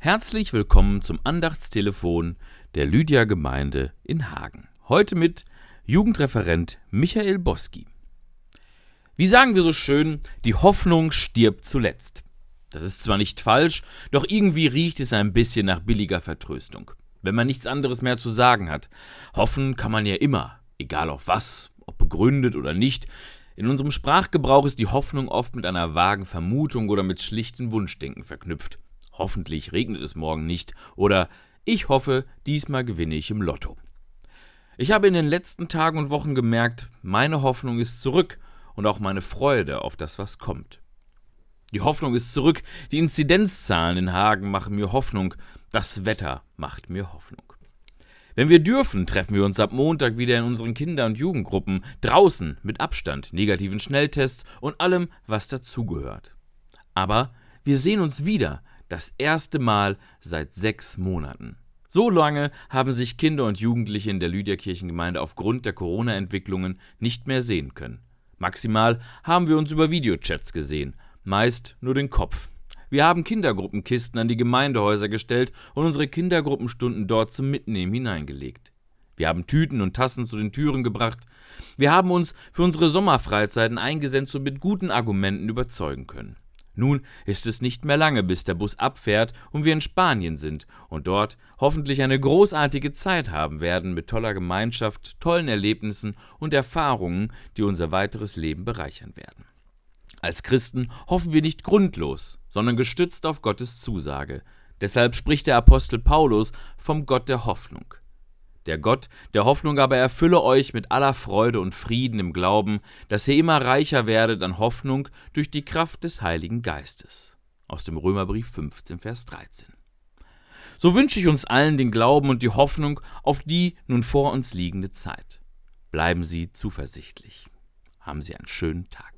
Herzlich willkommen zum Andachtstelefon der Lydia Gemeinde in Hagen. Heute mit Jugendreferent Michael Boski. Wie sagen wir so schön, die Hoffnung stirbt zuletzt. Das ist zwar nicht falsch, doch irgendwie riecht es ein bisschen nach billiger Vertröstung. Wenn man nichts anderes mehr zu sagen hat. Hoffen kann man ja immer, egal auf was, ob begründet oder nicht. In unserem Sprachgebrauch ist die Hoffnung oft mit einer vagen Vermutung oder mit schlichten Wunschdenken verknüpft. Hoffentlich regnet es morgen nicht oder ich hoffe, diesmal gewinne ich im Lotto. Ich habe in den letzten Tagen und Wochen gemerkt, meine Hoffnung ist zurück und auch meine Freude auf das, was kommt. Die Hoffnung ist zurück, die Inzidenzzahlen in Hagen machen mir Hoffnung, das Wetter macht mir Hoffnung. Wenn wir dürfen, treffen wir uns ab Montag wieder in unseren Kinder- und Jugendgruppen, draußen, mit Abstand, negativen Schnelltests und allem, was dazugehört. Aber wir sehen uns wieder, das erste Mal seit sechs Monaten. So lange haben sich Kinder und Jugendliche in der Lydia-Kirchengemeinde aufgrund der Corona-Entwicklungen nicht mehr sehen können. Maximal haben wir uns über Videochats gesehen, meist nur den Kopf. Wir haben Kindergruppenkisten an die Gemeindehäuser gestellt und unsere Kindergruppenstunden dort zum Mitnehmen hineingelegt. Wir haben Tüten und Tassen zu den Türen gebracht. Wir haben uns für unsere Sommerfreizeiten eingesetzt und mit guten Argumenten überzeugen können. Nun ist es nicht mehr lange, bis der Bus abfährt und wir in Spanien sind und dort hoffentlich eine großartige Zeit haben werden mit toller Gemeinschaft, tollen Erlebnissen und Erfahrungen, die unser weiteres Leben bereichern werden. Als Christen hoffen wir nicht grundlos, sondern gestützt auf Gottes Zusage. Deshalb spricht der Apostel Paulus vom Gott der Hoffnung. Der Gott der Hoffnung aber erfülle euch mit aller Freude und Frieden im Glauben, dass ihr immer reicher werdet an Hoffnung durch die Kraft des Heiligen Geistes. Aus dem Römerbrief 15, Vers 13. So wünsche ich uns allen den Glauben und die Hoffnung auf die nun vor uns liegende Zeit. Bleiben Sie zuversichtlich. Haben Sie einen schönen Tag.